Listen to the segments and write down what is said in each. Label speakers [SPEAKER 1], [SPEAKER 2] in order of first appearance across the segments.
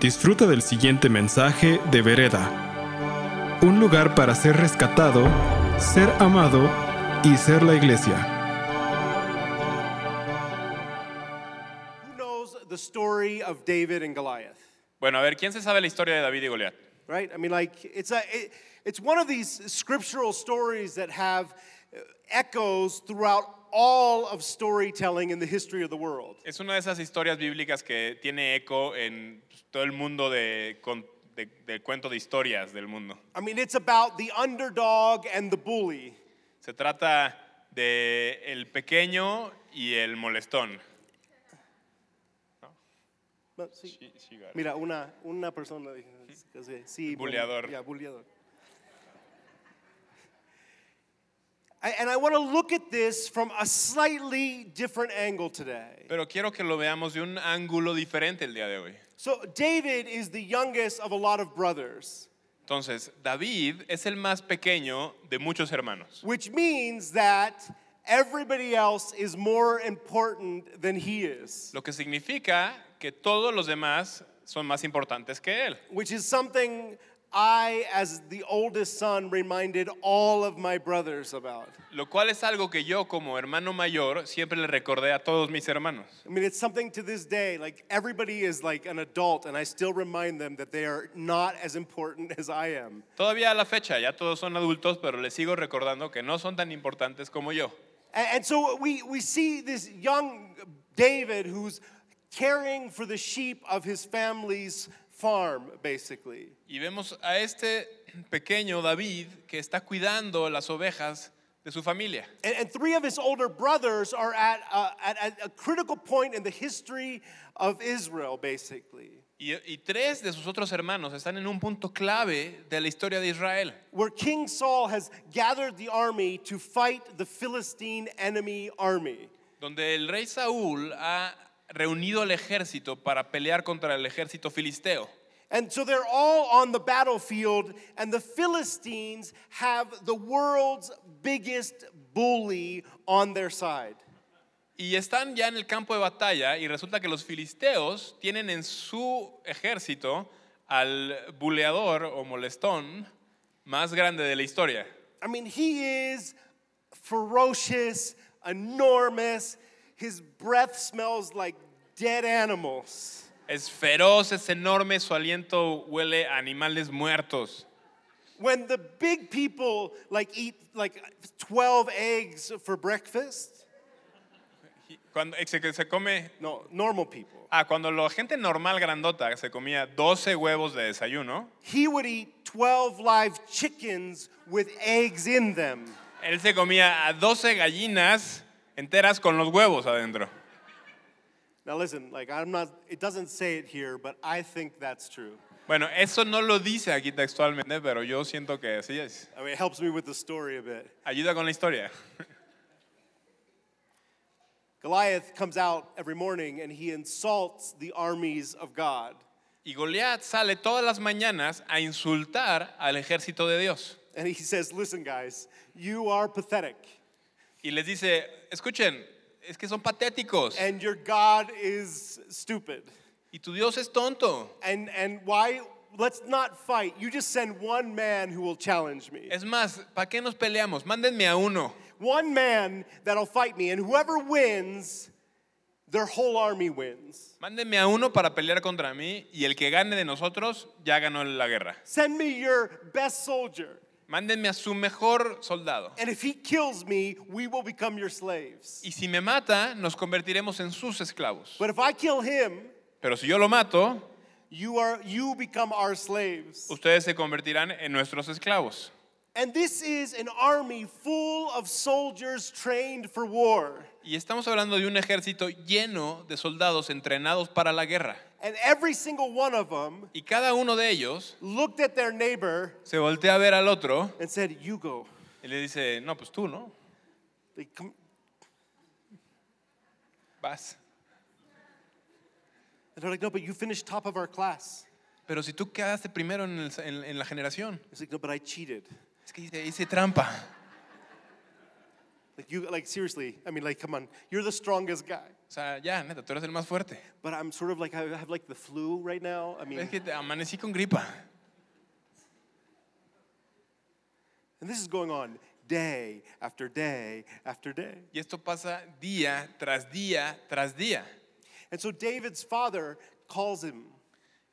[SPEAKER 1] Disfruta del siguiente mensaje de Vereda. Un lugar para ser rescatado, ser amado y ser la iglesia.
[SPEAKER 2] Who knows the story of David and Goliath?
[SPEAKER 3] Bueno, a ver, ¿quién se sabe la historia de David y Goliat?
[SPEAKER 2] Right? I mean, like, it's, a, it, it's one of these scriptural stories that have echoes throughout all of storytelling in the history of the world.
[SPEAKER 3] Es una de esas historias bíblicas que tiene eco en todo el mundo de, de, de cuento de historias del mundo.
[SPEAKER 2] I mean, it's about the underdog and the bully.
[SPEAKER 3] Se trata de el pequeño y el molestón.
[SPEAKER 2] But sí,
[SPEAKER 3] She- she.
[SPEAKER 2] Mira, una, una persona sí,
[SPEAKER 3] Buleador.
[SPEAKER 2] Yeah, buleador. And I want to look at this from a slightly different angle today.
[SPEAKER 3] Pero quiero que lo veamos de un ángulo diferente el día de hoy.
[SPEAKER 2] So, David is the youngest of a lot of brothers,
[SPEAKER 3] Entonces, David es el más pequeño de muchos hermanos,
[SPEAKER 2] which means that everybody else is more important than he is,
[SPEAKER 3] lo que significa que todos los demás son más importantes que él.
[SPEAKER 2] which is something I, as the oldest son, reminded all of my brothers about.
[SPEAKER 3] Lo cual es algo que yo como hermano mayor siempre le recordé a todos mis hermanos.
[SPEAKER 2] I mean, it's something to this day. Like, everybody is like an adult, and I still remind them that they are not as important as I am.
[SPEAKER 3] Todavía a la fecha, ya todos son adultos, pero les sigo recordando que no son tan importantes como yo.
[SPEAKER 2] And, and so we, we see this young David who's caring for the sheep of his family's farm, basically.
[SPEAKER 3] Y vemos a este pequeño David que está cuidando las ovejas de su familia.
[SPEAKER 2] And, and three of his older brothers are at, uh, at, at a critical point in the history of Israel, basically,
[SPEAKER 3] Y, y tres de sus otros hermanos están en un punto clave de la historia de Israel,
[SPEAKER 2] where King Saul has gathered the army to fight the Philistine enemy army.
[SPEAKER 3] donde el rey Saúl ha reunido al ejército para pelear contra el ejército filisteo.
[SPEAKER 2] And so they're all on the battlefield, and the Philistines have the world's biggest bully on their side.
[SPEAKER 3] Y están ya en el campo de batalla y resulta que los filisteos tienen en su ejército al buleador o molestón más grande de la historia.
[SPEAKER 2] I mean, he is ferocious, enormous. His breath smells like dead animals.
[SPEAKER 3] Es feroz, es enorme, su aliento huele a animales muertos.
[SPEAKER 2] When the big people like eat like 12 eggs for breakfast,
[SPEAKER 3] Cuando se, que se come,
[SPEAKER 2] no, normal people,
[SPEAKER 3] ah, cuando la gente normal grandota se comía 12 huevos de desayuno,
[SPEAKER 2] he would eat 12 live chickens with eggs in them.
[SPEAKER 3] él se comía a 12 gallinas enteras con los huevos adentro.
[SPEAKER 2] Now listen, like I'm not it doesn't say it here, but I think that's true.
[SPEAKER 3] Bueno, eso no lo dice aquí textualmente, pero yo siento que así es.
[SPEAKER 2] I mean, it helps me with the story a bit.
[SPEAKER 3] Ayuda con la historia.
[SPEAKER 2] Goliath comes out every morning and he insults the armies of God.
[SPEAKER 3] Y Goliat sale todas las mañanas a insultar al ejército de Dios.
[SPEAKER 2] And he says, Listen, guys, you are pathetic,
[SPEAKER 3] Y les dice, escuchen, es que son patéticos.
[SPEAKER 2] and your God is stupid.
[SPEAKER 3] Y tu Dios es tonto.
[SPEAKER 2] And, and why? Let's not fight. You just send one man who will challenge me.
[SPEAKER 3] Es más, ¿para qué nos peleamos? Mándenme a uno.
[SPEAKER 2] One man that'll fight me, and whoever wins, their whole army wins.
[SPEAKER 3] Mándenme a uno para pelear contra mí y el que gane de nosotros ya ganó la guerra.
[SPEAKER 2] Send me your best soldier.
[SPEAKER 3] Mándenme a su mejor soldado.
[SPEAKER 2] And if he kills me, we will become your slaves.
[SPEAKER 3] Y si me mata, nos convertiremos en sus esclavos.
[SPEAKER 2] But if I kill him,
[SPEAKER 3] Pero si yo lo mato,
[SPEAKER 2] you are you become our slaves.
[SPEAKER 3] ustedes se convertirán en nuestros esclavos.
[SPEAKER 2] And this is an army full of soldiers trained for war.
[SPEAKER 3] Y estamos hablando de un ejército lleno de soldados entrenados para la guerra.
[SPEAKER 2] And every single one of them
[SPEAKER 3] Y cada uno de ellos
[SPEAKER 2] looked at their neighbor
[SPEAKER 3] se voltea a ver al otro
[SPEAKER 2] and said, You go.
[SPEAKER 3] y le dice, no, pues tú, ¿no?
[SPEAKER 2] They come,
[SPEAKER 3] Vas.
[SPEAKER 2] and they're like, No, but you finished top of our class.
[SPEAKER 3] Pero si tú quedaste primero en, el- en- en la generación,
[SPEAKER 2] He's like, No, but I cheated.
[SPEAKER 3] es que hice, hice trampa.
[SPEAKER 2] Like you, like seriously. I mean, like, come on, you're the strongest guy.
[SPEAKER 3] O sea, ya, neta, tú eres el más fuerte.
[SPEAKER 2] But I'm sort of like I have like the flu right now. I mean,
[SPEAKER 3] Es que amanecí con gripa.
[SPEAKER 2] and this is going on day after day after day.
[SPEAKER 3] Y esto pasa día tras día tras día.
[SPEAKER 2] And so David's father calls him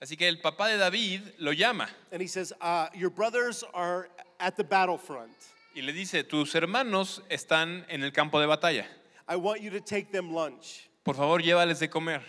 [SPEAKER 3] Así que el papá de David lo llama
[SPEAKER 2] and he says, uh, "Your brothers are at the battlefront.
[SPEAKER 3] Y le dice, tus hermanos están en el campo de batalla.
[SPEAKER 2] I want you to take them lunch."
[SPEAKER 3] Por favor, llévales de comer.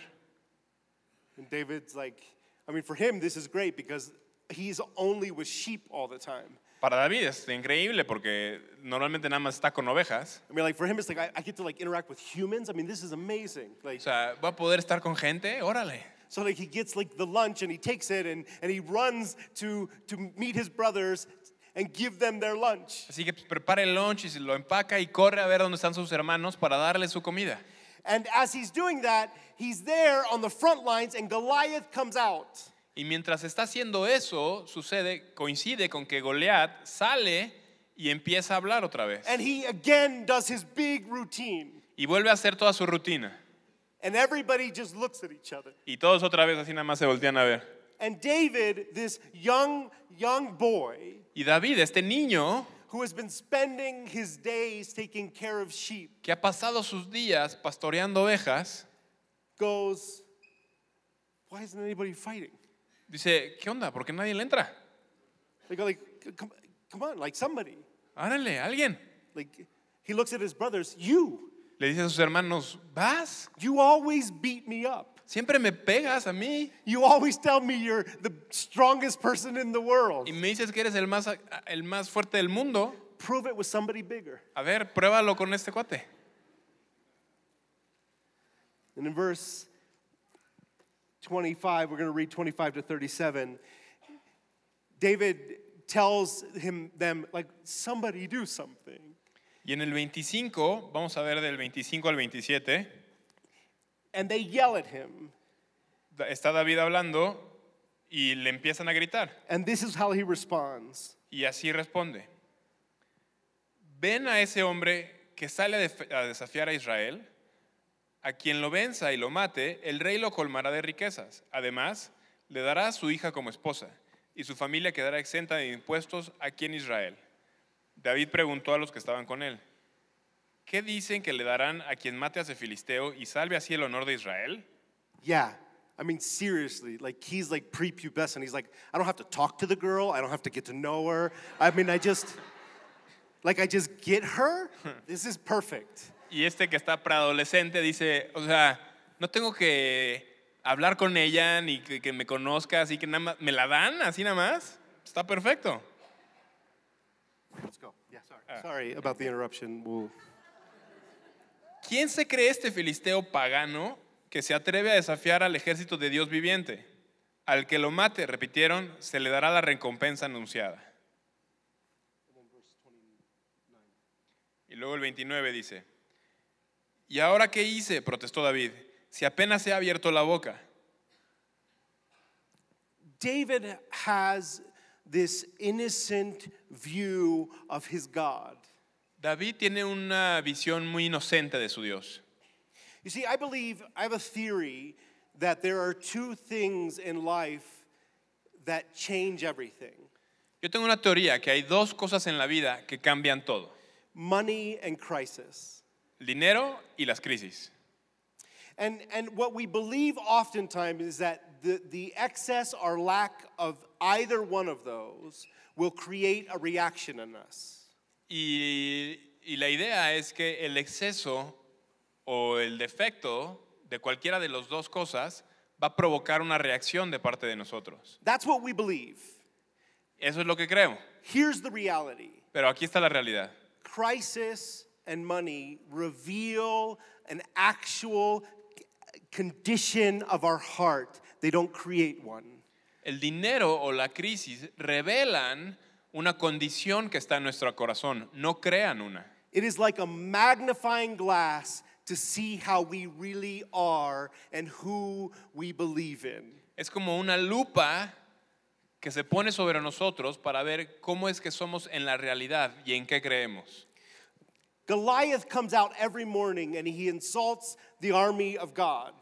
[SPEAKER 2] And David's like, I mean, for him, this is great because he's only with sheep all the time.
[SPEAKER 3] Para David es increíble porque normalmente nada más está con ovejas.
[SPEAKER 2] I mean, like for him, it's like I, I get to like interact with humans. I mean, this is amazing. Like,
[SPEAKER 3] O sea, ¿va a poder estar con gente? Órale.
[SPEAKER 2] so like he gets like the lunch and he takes it and, and he runs to to meet his brothers and give them their lunch.
[SPEAKER 3] Así que prepara el lunch y se lo empaca y corre a ver dónde están sus hermanos para darles su comida.
[SPEAKER 2] And as he's doing that, he's there on the front lines and Goliath comes out.
[SPEAKER 3] Y mientras está haciendo eso, sucede, coincide con que Goliat sale y empieza a hablar otra vez.
[SPEAKER 2] And he again does his big routine.
[SPEAKER 3] Y vuelve a hacer toda su rutina.
[SPEAKER 2] And everybody just looks at each other.
[SPEAKER 3] Y todos otra vez así nada más se voltean a ver.
[SPEAKER 2] And David, this young, young boy
[SPEAKER 3] Y David, este niño
[SPEAKER 2] who has been spending his days taking care of sheep,
[SPEAKER 3] que ha pasado sus días pastoreando ovejas,
[SPEAKER 2] goes, Why isn't anybody fighting?
[SPEAKER 3] dice, ¿qué onda? ¿Por qué nadie le entra?
[SPEAKER 2] They go, like, come, come on, like somebody.
[SPEAKER 3] Árale, alguien.
[SPEAKER 2] Like he looks at his brothers, you,
[SPEAKER 3] Le dice a sus hermanos, vas,
[SPEAKER 2] you always beat me up.
[SPEAKER 3] Siempre me pegas a mí
[SPEAKER 2] You always tell me you're the strongest person in the world.
[SPEAKER 3] y me dices que eres el más, el más fuerte del mundo.
[SPEAKER 2] Prove it with somebody bigger.
[SPEAKER 3] A ver, pruébalo con este cuate.
[SPEAKER 2] And in verse 25, we're going to read 25 to 37. David tells him them like somebody do something.
[SPEAKER 3] Y en el 25, vamos a ver del 25 al 27,
[SPEAKER 2] And they yell at him.
[SPEAKER 3] está David hablando y le empiezan a gritar.
[SPEAKER 2] And this is how he responds.
[SPEAKER 3] Y así responde. Ven a ese hombre que sale a desafiar a Israel, a quien lo venza y lo mate, el rey lo colmará de riquezas. Además, le dará a su hija como esposa, y su familia quedará exenta de impuestos aquí en Israel. David preguntó a los que estaban con él, ¿qué dicen que le darán a quien mate a ese filisteo y salve así el honor de Israel?
[SPEAKER 2] Yeah. I mean, seriously, like he's like prepubescent. He's like, I don't have to talk to the girl. I don't have to get to know her. I mean, I just, like, I just get her. This is perfect.
[SPEAKER 3] Y este que está preadolescente dice, o sea, no tengo que hablar con ella ni que, que me conozca, así que nada más, ¿me la dan así nada más? Está perfecto.
[SPEAKER 2] Let's go. Yeah, sorry. Sorry about the interruption. We'll,
[SPEAKER 3] ¿Quién se cree este filisteo pagano que se atreve a desafiar al ejército de Dios viviente? Al que lo mate, repitieron, se le dará la recompensa anunciada. Y luego el 29 dice, ¿y ahora qué hice? protestó David, si apenas se ha abierto la boca.
[SPEAKER 2] David has this innocent view of his God.
[SPEAKER 3] David tiene una visión muy inocente de su Dios.
[SPEAKER 2] You see, I believe, I have a theory that there are two things in life that change everything
[SPEAKER 3] Yo tengo una teoría que hay dos cosas en la vida que cambian todo.
[SPEAKER 2] money and crisis.
[SPEAKER 3] El dinero y las crisis.
[SPEAKER 2] And, and what we believe oftentimes is that the, the excess or lack of either one of those will create a reaction in us.
[SPEAKER 3] Y, y la idea es que el exceso o el defecto de cualquiera de las dos cosas va a provocar una reacción de parte de nosotros.
[SPEAKER 2] That's what we believe.
[SPEAKER 3] Eso es lo que creo.
[SPEAKER 2] Here's the reality
[SPEAKER 3] Pero aquí está la realidad.
[SPEAKER 2] crisis and money reveal an actual condition of our heart, they don't create one.
[SPEAKER 3] El dinero o la crisis revelan una condición que está en nuestro corazón, no crean una.
[SPEAKER 2] It is like a magnifying glass to see how we really are and who we believe in.
[SPEAKER 3] Es como una lupa que se pone sobre nosotros para ver cómo es que somos en la realidad y en qué creemos.
[SPEAKER 2] Goliath comes out every morning and he insults the army of God.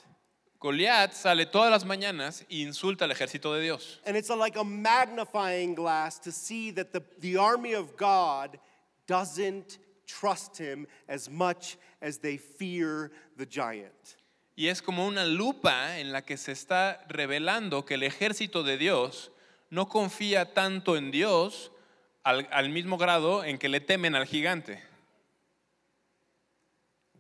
[SPEAKER 3] Goliat sale todas las mañanas e insulta al ejército de Dios.
[SPEAKER 2] And it's like a magnifying glass to see that the, the army of God doesn't trust him as much as they fear the giant.
[SPEAKER 3] Y es como una lupa en la que se está revelando que el ejército de Dios no confía tanto en Dios al, al mismo grado en que le temen al gigante.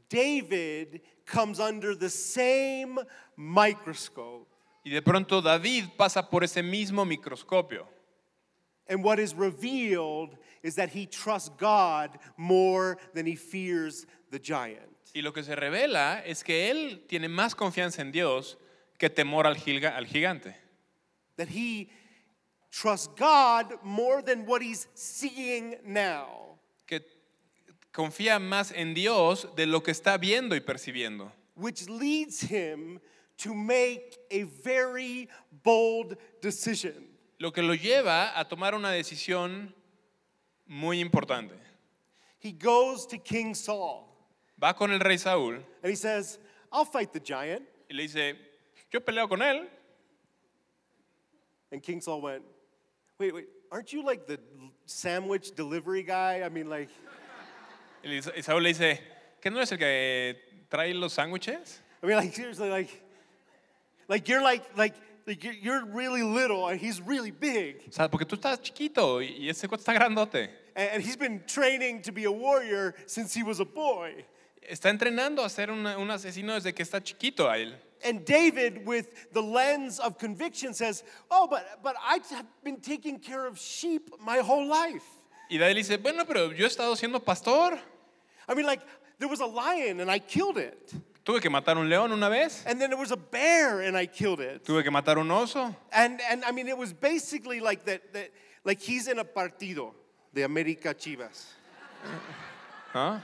[SPEAKER 2] David comes under the same microscope.
[SPEAKER 3] Y de pronto David pasa por ese mismo microscopio.
[SPEAKER 2] And what is revealed is that he trusts God more than he fears the giant.
[SPEAKER 3] Y lo que se revela es que él tiene más confianza en Dios que temor al, gilga- al gigante.
[SPEAKER 2] That he trusts God more than what he's seeing now.
[SPEAKER 3] Confía más en Dios de lo que está viendo y percibiendo.
[SPEAKER 2] which leads him to make a very bold decision.
[SPEAKER 3] Lo que lo lleva a tomar una decisión muy importante.
[SPEAKER 2] He goes to King Saul
[SPEAKER 3] Va con el rey Saúl
[SPEAKER 2] and he says, I'll fight the giant.
[SPEAKER 3] y le dice, yo peleo con él.
[SPEAKER 2] And King Saul went, Wait, wait, aren't you like the sandwich delivery guy? I mean, like,
[SPEAKER 3] Y Saúl le dice, ¿qué no es el que trae los sándwiches?
[SPEAKER 2] I mean, like, seriously, like, like you're like, like, like you're- you're really little and he's really big.
[SPEAKER 3] O sea, porque tú estás chiquito y ese cuate está grandote.
[SPEAKER 2] And, and he's been training to be a warrior since he was a boy.
[SPEAKER 3] Está entrenando a ser una- un asesino desde que está chiquito a él.
[SPEAKER 2] And David, with the lens of conviction, says, Oh, but, but I have been taking care of sheep my whole life.
[SPEAKER 3] Y David dice, bueno, pero yo he estado siendo pastor.
[SPEAKER 2] I mean, like, there was a lion and I killed it.
[SPEAKER 3] Tuve que matar un león una vez.
[SPEAKER 2] And then there was a bear and I killed it.
[SPEAKER 3] Tuve que matar un oso.
[SPEAKER 2] And, and I mean, it was basically like that, that like he's in a partido de América Chivas.
[SPEAKER 3] ¿Ah?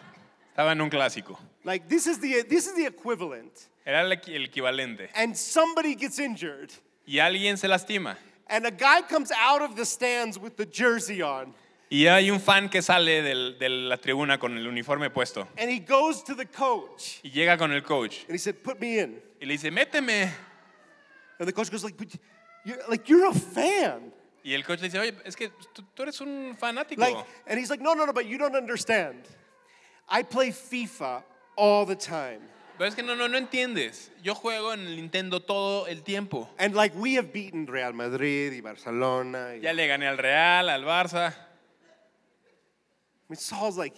[SPEAKER 3] Estaba en un clásico.
[SPEAKER 2] Like, this is the, this is the equivalent.
[SPEAKER 3] Era el el equivalente.
[SPEAKER 2] And somebody gets injured.
[SPEAKER 3] Y alguien se lastima.
[SPEAKER 2] And a guy comes out of the stands with the jersey on.
[SPEAKER 3] Y hay un fan que sale del- de la tribuna con el uniforme puesto.
[SPEAKER 2] And he goes to the coach.
[SPEAKER 3] Y llega con el coach.
[SPEAKER 2] And he said, Put me in.
[SPEAKER 3] Y le dice, méteme.
[SPEAKER 2] And the coach goes like, but you're, like you're a fan.
[SPEAKER 3] Y el coach le dice, oye, es que tú, tú eres un fanático.
[SPEAKER 2] Like, and he's like, no, no, no, but you don't understand. I play FIFA all the time.
[SPEAKER 3] Pero es que no, no, no entiendes. Yo juego en el Nintendo todo el tiempo.
[SPEAKER 2] And like we have beaten Real Madrid y Barcelona. y-
[SPEAKER 3] Ya le gané al Real, al Barça.
[SPEAKER 2] I mean, Saul's like,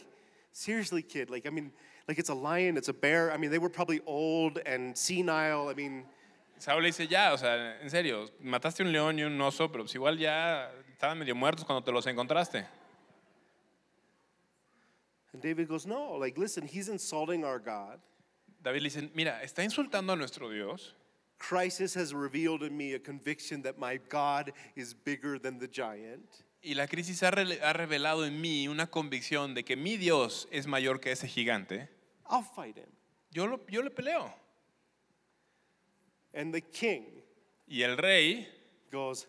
[SPEAKER 2] seriously, kid. Like, I mean, like it's a lion, it's a bear. I mean, they were probably old and senile. I mean,
[SPEAKER 3] Saúl le dice, ya, o sea, en serio, mataste un león y un oso, pero pues igual ya estaban medio muertos cuando te los encontraste.
[SPEAKER 2] and David goes, no, like, listen, he's insulting our God.
[SPEAKER 3] David le dice, mira, está insultando a nuestro Dios.
[SPEAKER 2] Crisis has revealed in me a conviction that my God is bigger than the giant.
[SPEAKER 3] Y la crisis ha, rele- ha revelado en mí una convicción de que mi Dios es mayor que ese gigante.
[SPEAKER 2] I'll fight him.
[SPEAKER 3] Yo, lo, yo le peleo.
[SPEAKER 2] And the king
[SPEAKER 3] Y el rey
[SPEAKER 2] goes,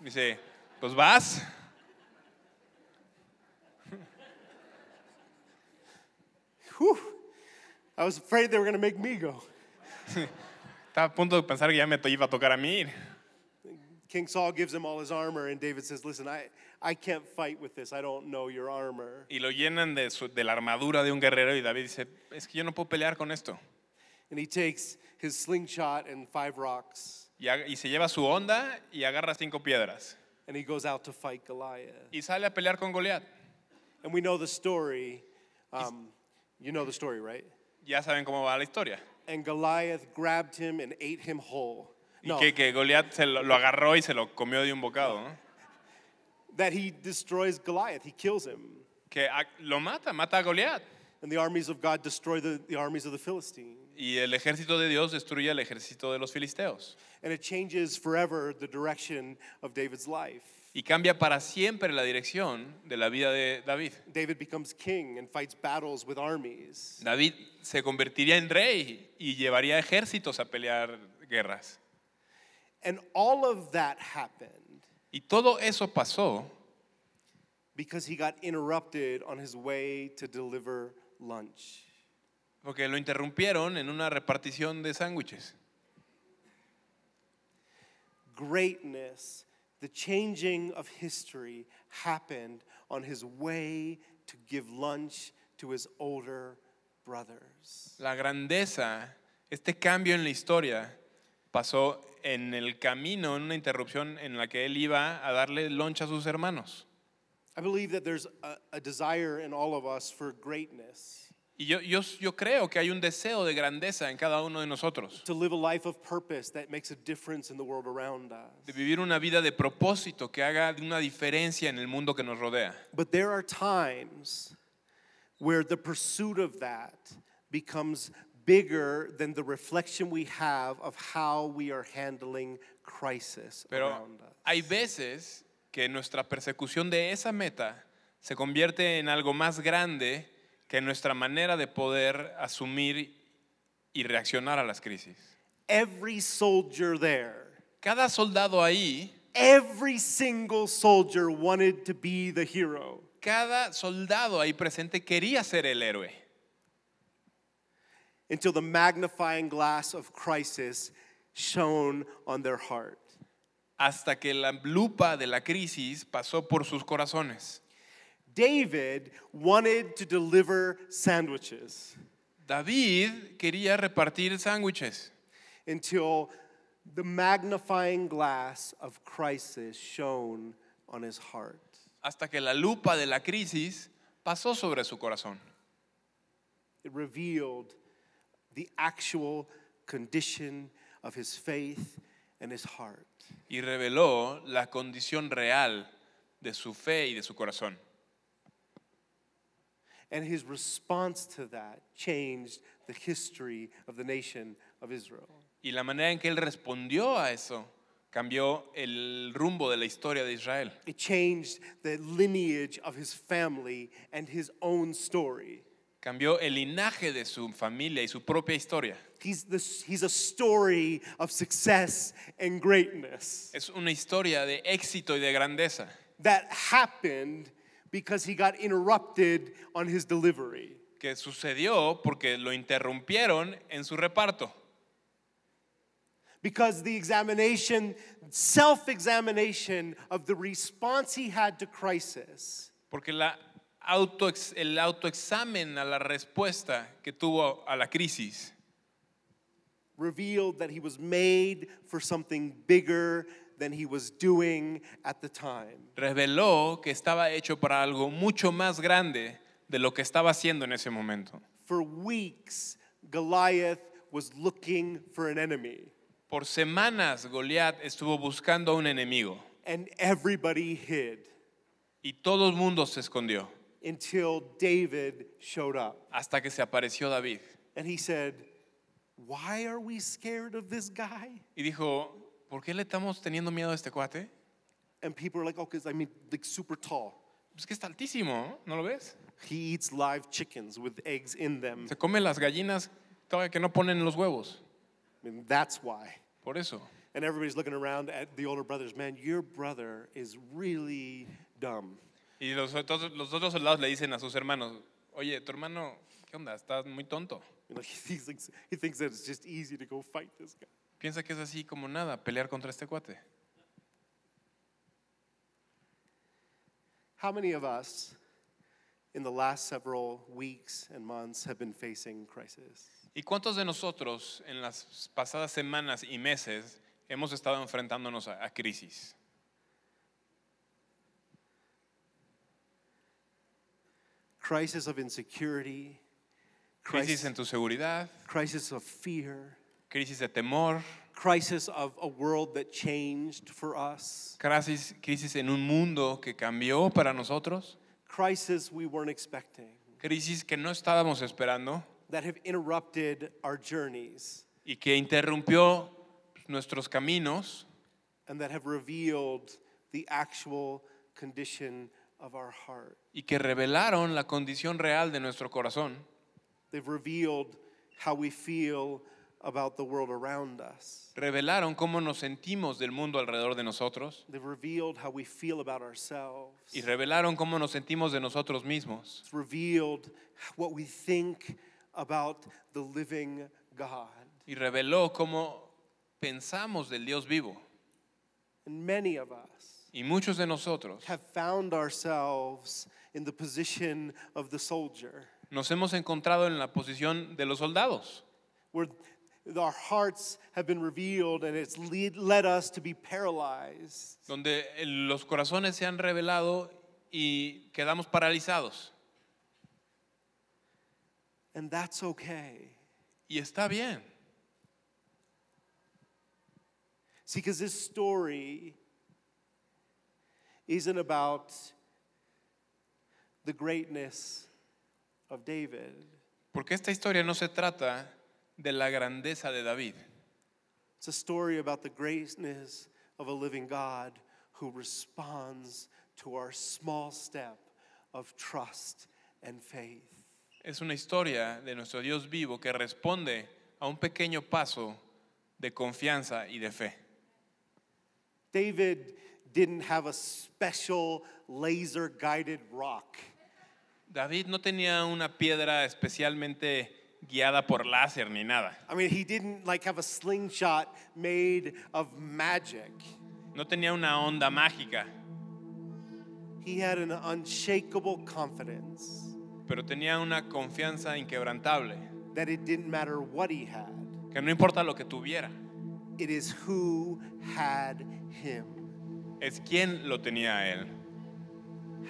[SPEAKER 3] dice, pues vas.
[SPEAKER 2] Whew. I was afraid they were going to make me go.
[SPEAKER 3] Estaba a punto de pensar que ya me iba a tocar a mí.
[SPEAKER 2] King Saul gives him all his armor, and David says, Listen, I, I can't fight with this. I don't know your armor.
[SPEAKER 3] Y lo llenan de, su- de la armadura de un guerrero y David dice, es que yo no puedo pelear con esto.
[SPEAKER 2] And he takes his slingshot and five rocks,
[SPEAKER 3] Y, ag- y se lleva su onda y agarra cinco piedras.
[SPEAKER 2] and he goes out to fight Goliath.
[SPEAKER 3] Y sale a pelear con Goliat.
[SPEAKER 2] And we know the story. Um, you know the story, right?
[SPEAKER 3] Ya saben cómo va la historia.
[SPEAKER 2] And Goliath grabbed him and ate him whole.
[SPEAKER 3] Y
[SPEAKER 2] No,
[SPEAKER 3] que, que Goliat se lo, lo agarró y se lo comió de un bocado. ¿no?
[SPEAKER 2] that he destroys Goliath. He kills him.
[SPEAKER 3] Que a- lo mata, mata a Goliat.
[SPEAKER 2] And the armies of God destroy the, the armies of the Philistines.
[SPEAKER 3] Y el ejército de Dios destruye el ejército de los filisteos.
[SPEAKER 2] And it changes forever the direction of David's life.
[SPEAKER 3] Y cambia para siempre la dirección de la vida de David.
[SPEAKER 2] David becomes king and fights battles with armies.
[SPEAKER 3] David se convertiría en rey y llevaría ejércitos a pelear guerras.
[SPEAKER 2] And all of that happened
[SPEAKER 3] Y todo eso pasó
[SPEAKER 2] because he got interrupted on his way to deliver lunch.
[SPEAKER 3] Porque lo interrumpieron en una repartición de sándwiches.
[SPEAKER 2] Greatness, the changing of history, happened on his way to give lunch to his older brothers.
[SPEAKER 3] La grandeza, este cambio en la historia, pasó en el camino, en una interrupción en la que él iba a darle lunch a sus hermanos.
[SPEAKER 2] I believe that there's a, a desire in all of us for greatness,
[SPEAKER 3] Y yo, yo, yo creo que hay un deseo de grandeza en cada uno de nosotros,
[SPEAKER 2] to live a life of purpose that makes a difference in the world around us.
[SPEAKER 3] de vivir una vida de propósito que haga una diferencia en el mundo que nos rodea.
[SPEAKER 2] But there are times where the pursuit of that becomes bigger than the reflection we have of how we are handling crisis
[SPEAKER 3] Pero
[SPEAKER 2] around us.
[SPEAKER 3] hay veces que nuestra persecución de esa meta se convierte en algo más grande que nuestra manera de poder asumir y reaccionar a las crisis.
[SPEAKER 2] Every soldier there,
[SPEAKER 3] Cada soldado ahí,
[SPEAKER 2] every single soldier wanted to be the hero.
[SPEAKER 3] cada soldado ahí presente quería ser el héroe.
[SPEAKER 2] Until the magnifying glass of crisis shone on their heart.
[SPEAKER 3] hasta que la lupa de la crisis pasó por sus corazones.
[SPEAKER 2] David wanted to deliver sandwiches
[SPEAKER 3] David quería repartir sándwiches
[SPEAKER 2] until the magnifying glass of crisis shone on his heart.
[SPEAKER 3] hasta que la lupa de la crisis pasó sobre su corazón.
[SPEAKER 2] It revealed the actual condition of his faith and his heart.
[SPEAKER 3] y reveló la condición real de su fe y de su corazón.
[SPEAKER 2] And his response to that changed the history of the nation of Israel.
[SPEAKER 3] Y la manera en que él respondió a eso cambió el rumbo de la historia de Israel.
[SPEAKER 2] It changed the lineage of his family and his own story.
[SPEAKER 3] Cambió el linaje de su familia y su propia historia.
[SPEAKER 2] He's, a story of success and greatness
[SPEAKER 3] Es una historia de éxito y de grandeza
[SPEAKER 2] that happened because he got interrupted on his delivery.
[SPEAKER 3] que sucedió porque lo interrumpieron en su reparto.
[SPEAKER 2] Because the examination, self examination of the response he had to crisis
[SPEAKER 3] Porque la auto, el autoexamen a la respuesta que tuvo a la crisis.
[SPEAKER 2] Revealed that he was made for something bigger than he was doing at the time.
[SPEAKER 3] reveló que estaba hecho para algo mucho más grande de lo que estaba haciendo en ese momento.
[SPEAKER 2] For weeks, Goliath was looking for an enemy,
[SPEAKER 3] Por semanas Goliat estuvo buscando a un enemigo.
[SPEAKER 2] And everybody hid.
[SPEAKER 3] Y todo el mundo se escondió
[SPEAKER 2] until David showed up.
[SPEAKER 3] hasta que se apareció David
[SPEAKER 2] And he said, Why are we scared of this guy?
[SPEAKER 3] y dijo, ¿por qué le estamos teniendo miedo a este cuate?
[SPEAKER 2] And people are like, Oh, because I mean, like super tall.
[SPEAKER 3] Es que está altísimo, ¿no lo ves?
[SPEAKER 2] He eats live chickens with eggs in them.
[SPEAKER 3] Se come las gallinas todavía que no ponen los huevos.
[SPEAKER 2] I mean, that's why.
[SPEAKER 3] Por eso.
[SPEAKER 2] And everybody's looking around at the older brothers. Man, your brother is really dumb.
[SPEAKER 3] Y los otros, los otros soldados le dicen a sus hermanos, oye, tu hermano, ¿qué onda? Estás muy tonto.
[SPEAKER 2] You know, he thinks, he thinks that it's just easy to go fight this guy.
[SPEAKER 3] Piensa que es así como nada, pelear contra este cuate.
[SPEAKER 2] How many of us in the last several weeks and months have been facing crisis?
[SPEAKER 3] ¿Y cuántos de nosotros en las pasadas semanas y meses hemos estado enfrentándonos a, a crisis?
[SPEAKER 2] Crisis of insecurity,
[SPEAKER 3] Crisis
[SPEAKER 2] crisis,
[SPEAKER 3] en tu seguridad,
[SPEAKER 2] crisis of fear,
[SPEAKER 3] crisis de temor,
[SPEAKER 2] crisis of a world that changed for us,
[SPEAKER 3] crisis, crisis en un mundo que cambió para nosotros,
[SPEAKER 2] crisis we weren't expecting,
[SPEAKER 3] crisis que no estábamos esperando.
[SPEAKER 2] that have interrupted our journeys
[SPEAKER 3] y que interrumpió nuestros caminos.
[SPEAKER 2] and that have revealed the actual condition of our heart.
[SPEAKER 3] Y que revelaron la condición real de nuestro corazón.
[SPEAKER 2] They've revealed how we feel about the world around us.
[SPEAKER 3] Revelaron cómo nos sentimos del mundo alrededor de nosotros
[SPEAKER 2] They've revealed how we feel about ourselves.
[SPEAKER 3] y revelaron cómo nos sentimos de nosotros mismos.
[SPEAKER 2] It's revealed what we think about the living God.
[SPEAKER 3] Y reveló cómo pensamos del Dios vivo.
[SPEAKER 2] And many of us
[SPEAKER 3] Y muchos de nosotros
[SPEAKER 2] have found ourselves in the position of the soldier,
[SPEAKER 3] nos hemos encontrado en la posición de los soldados,
[SPEAKER 2] where our hearts have been revealed and it's lead, led us to be paralyzed.
[SPEAKER 3] donde los corazones se han revelado y quedamos paralizados.
[SPEAKER 2] And that's okay.
[SPEAKER 3] Y está bien,
[SPEAKER 2] See, because this story isn't about the greatness of David.
[SPEAKER 3] porque esta historia no se trata de la grandeza de David.
[SPEAKER 2] It's a story about the greatness of a living God who responds to our small step of trust and faith.
[SPEAKER 3] Es una historia de nuestro Dios vivo que responde a un pequeño paso de confianza y de fe.
[SPEAKER 2] David didn't have a special laser guided rock.
[SPEAKER 3] David no tenía una piedra especialmente guiada por láser ni nada.
[SPEAKER 2] I mean, he didn't like have a slingshot made of magic.
[SPEAKER 3] No tenía una onda mágica,
[SPEAKER 2] He had an unshakable confidence
[SPEAKER 3] pero tenía una confianza inquebrantable,
[SPEAKER 2] that it didn't matter what he had,
[SPEAKER 3] que no importa lo que tuviera,
[SPEAKER 2] it is who had him.
[SPEAKER 3] Es lo tenía a él.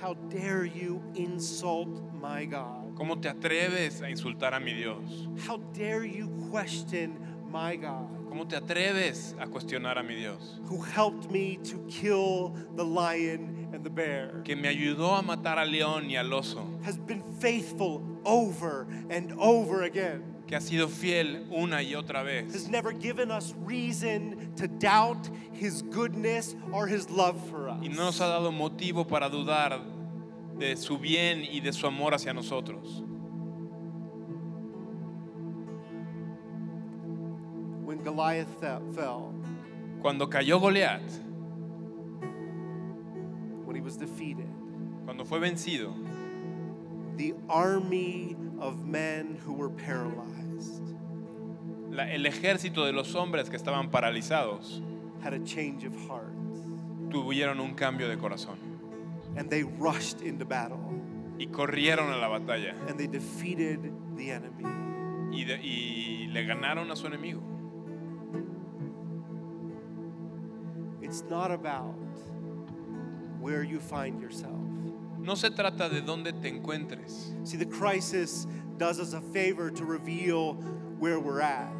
[SPEAKER 2] How dare you insult my God?
[SPEAKER 3] ¿Cómo te atreves a insultar a mi Dios?
[SPEAKER 2] How dare you question my God,
[SPEAKER 3] ¿Cómo te atreves a cuestionar a mi Dios?
[SPEAKER 2] who helped me to kill the lion and the bear?
[SPEAKER 3] Que me ayudó a matar al león y al oso,
[SPEAKER 2] Has been faithful over and over again.
[SPEAKER 3] Que ha sido fiel una y otra
[SPEAKER 2] Has
[SPEAKER 3] vez,
[SPEAKER 2] never given us reason to doubt his goodness or his love for us.
[SPEAKER 3] y no nos ha dado motivo para dudar de su bien y de su amor hacia nosotros.
[SPEAKER 2] When Goliath fe- fell,
[SPEAKER 3] Cuando cayó Goliat,
[SPEAKER 2] when he was defeated,
[SPEAKER 3] cuando fue vencido,
[SPEAKER 2] the army of men who were paralyzed
[SPEAKER 3] la- el ejército de los hombres que estaban paralizados
[SPEAKER 2] had a change of heart
[SPEAKER 3] tuvieron un cambio de corazón
[SPEAKER 2] and they rushed into battle
[SPEAKER 3] y corrieron a la batalla
[SPEAKER 2] and they defeated the enemy.
[SPEAKER 3] y, de- y le ganaron a su enemigo.
[SPEAKER 2] It's not about where you find yourself.
[SPEAKER 3] No se trata de dónde te encuentres.
[SPEAKER 2] See, the crisis does us a favor to reveal where we're at.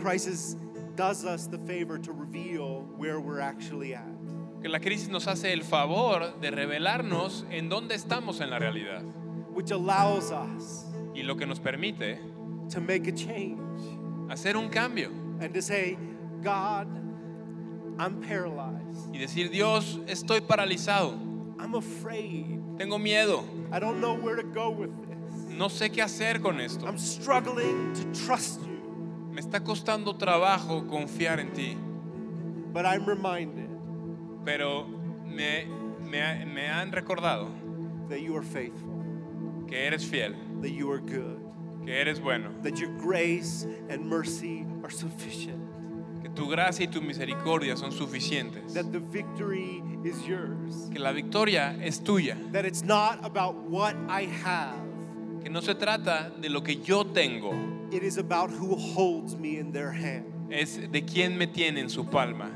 [SPEAKER 2] Crisis does us the favor to reveal where we're actually at.
[SPEAKER 3] Que la crisis nos hace el favor de revelarnos en dónde estamos en la realidad
[SPEAKER 2] which allows us
[SPEAKER 3] y lo que nos permite
[SPEAKER 2] to make a change
[SPEAKER 3] hacer un cambio
[SPEAKER 2] and to say, God, I'm paralyzed.
[SPEAKER 3] Y decir, Dios, estoy paralizado,
[SPEAKER 2] I'm afraid.
[SPEAKER 3] tengo miedo,
[SPEAKER 2] I don't know where to go with this.
[SPEAKER 3] no sé qué hacer con esto.
[SPEAKER 2] I'm struggling to trust you.
[SPEAKER 3] Me está costando trabajo confiar en ti,
[SPEAKER 2] But I'm reminded
[SPEAKER 3] pero me, me, me han recordado
[SPEAKER 2] that you are faithful,
[SPEAKER 3] que eres fiel,
[SPEAKER 2] that you are good,
[SPEAKER 3] que eres bueno,
[SPEAKER 2] that your grace and mercy are sufficient,
[SPEAKER 3] tu gracia y tu misericordia son suficientes,
[SPEAKER 2] that the victory is yours,
[SPEAKER 3] que la victoria es tuya,
[SPEAKER 2] that it's not about what I have,
[SPEAKER 3] que no se trata de lo que yo tengo,
[SPEAKER 2] it is about who holds me in their hand.
[SPEAKER 3] es de quién me tiene en su palma.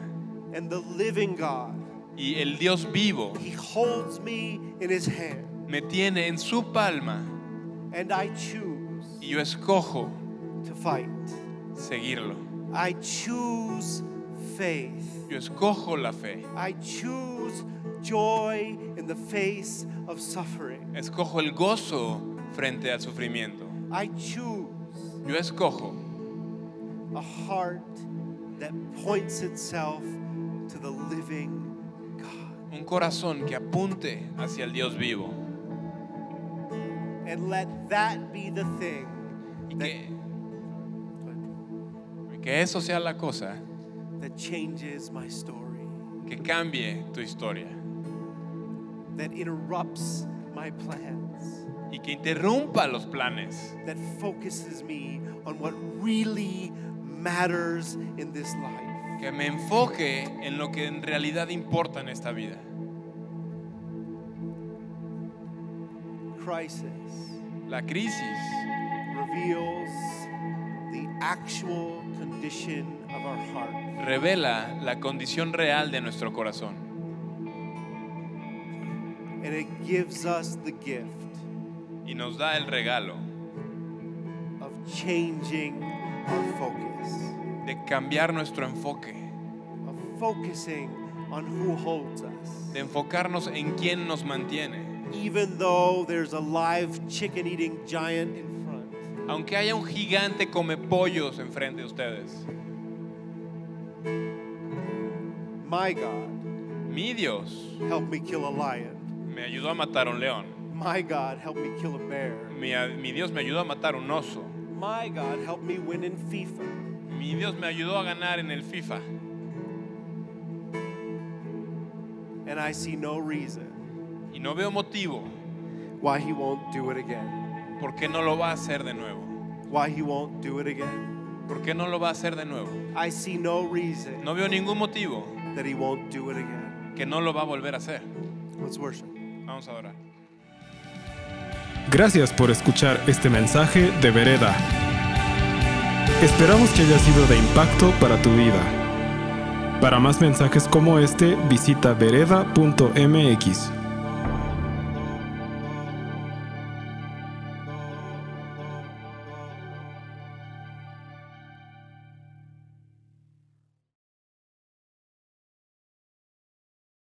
[SPEAKER 2] And the living God,
[SPEAKER 3] Y el Dios vivo
[SPEAKER 2] He holds me in His hand,
[SPEAKER 3] me tiene en su palma
[SPEAKER 2] and I choose
[SPEAKER 3] y yo escojo
[SPEAKER 2] to fight.
[SPEAKER 3] seguirlo.
[SPEAKER 2] I choose faith.
[SPEAKER 3] Yo escojo la fe,
[SPEAKER 2] I choose joy in the face of suffering.
[SPEAKER 3] escojo el gozo frente al sufrimiento.
[SPEAKER 2] I choose
[SPEAKER 3] Yo escojo
[SPEAKER 2] a heart that points itself to the living God.
[SPEAKER 3] un corazón que apunte hacia el Dios vivo
[SPEAKER 2] And let that be the thing
[SPEAKER 3] y que, Que eso sea la cosa
[SPEAKER 2] that changes my story,
[SPEAKER 3] que cambie tu historia
[SPEAKER 2] that interrupts my plans,
[SPEAKER 3] y que interrumpa los planes,
[SPEAKER 2] that focuses me on what really matters in this life.
[SPEAKER 3] que me enfoque en lo que en realidad importa en esta vida.
[SPEAKER 2] Crisis
[SPEAKER 3] La crisis
[SPEAKER 2] reveals the actual condition of our heart.
[SPEAKER 3] revela la condición real de nuestro corazón
[SPEAKER 2] And it gives us the gift
[SPEAKER 3] y nos da el regalo
[SPEAKER 2] of changing our focus,
[SPEAKER 3] de cambiar nuestro enfoque,
[SPEAKER 2] of focusing on who holds us.
[SPEAKER 3] de enfocarnos en quién nos mantiene.
[SPEAKER 2] Even though there's a live chicken eating giant in
[SPEAKER 3] Aunque haya un gigante come pollos enfrente de ustedes,
[SPEAKER 2] my God
[SPEAKER 3] mi Dios
[SPEAKER 2] helped me kill a lion.
[SPEAKER 3] me ayudó a matar un león.
[SPEAKER 2] My God helped me kill a bear.
[SPEAKER 3] Mi, mi Dios me ayudó a matar un oso.
[SPEAKER 2] My God helped me win in FIFA.
[SPEAKER 3] Mi Dios me ayudó a ganar en el FIFA.
[SPEAKER 2] And I see no reason
[SPEAKER 3] Y no veo motivo
[SPEAKER 2] why he won't do it again.
[SPEAKER 3] Por qué no lo va a hacer de nuevo.
[SPEAKER 2] Why he won't do it again.
[SPEAKER 3] ¿Por qué no lo va a hacer de nuevo?
[SPEAKER 2] I see no reason
[SPEAKER 3] No veo ningún motivo
[SPEAKER 2] that he won't do it again.
[SPEAKER 3] que no lo va a volver a hacer.
[SPEAKER 2] Let's worship.
[SPEAKER 3] Vamos a orar.
[SPEAKER 1] Gracias por escuchar este mensaje de Vereda. Esperamos que haya sido de impacto para tu vida. Para más mensajes como este, visita vereda.mx.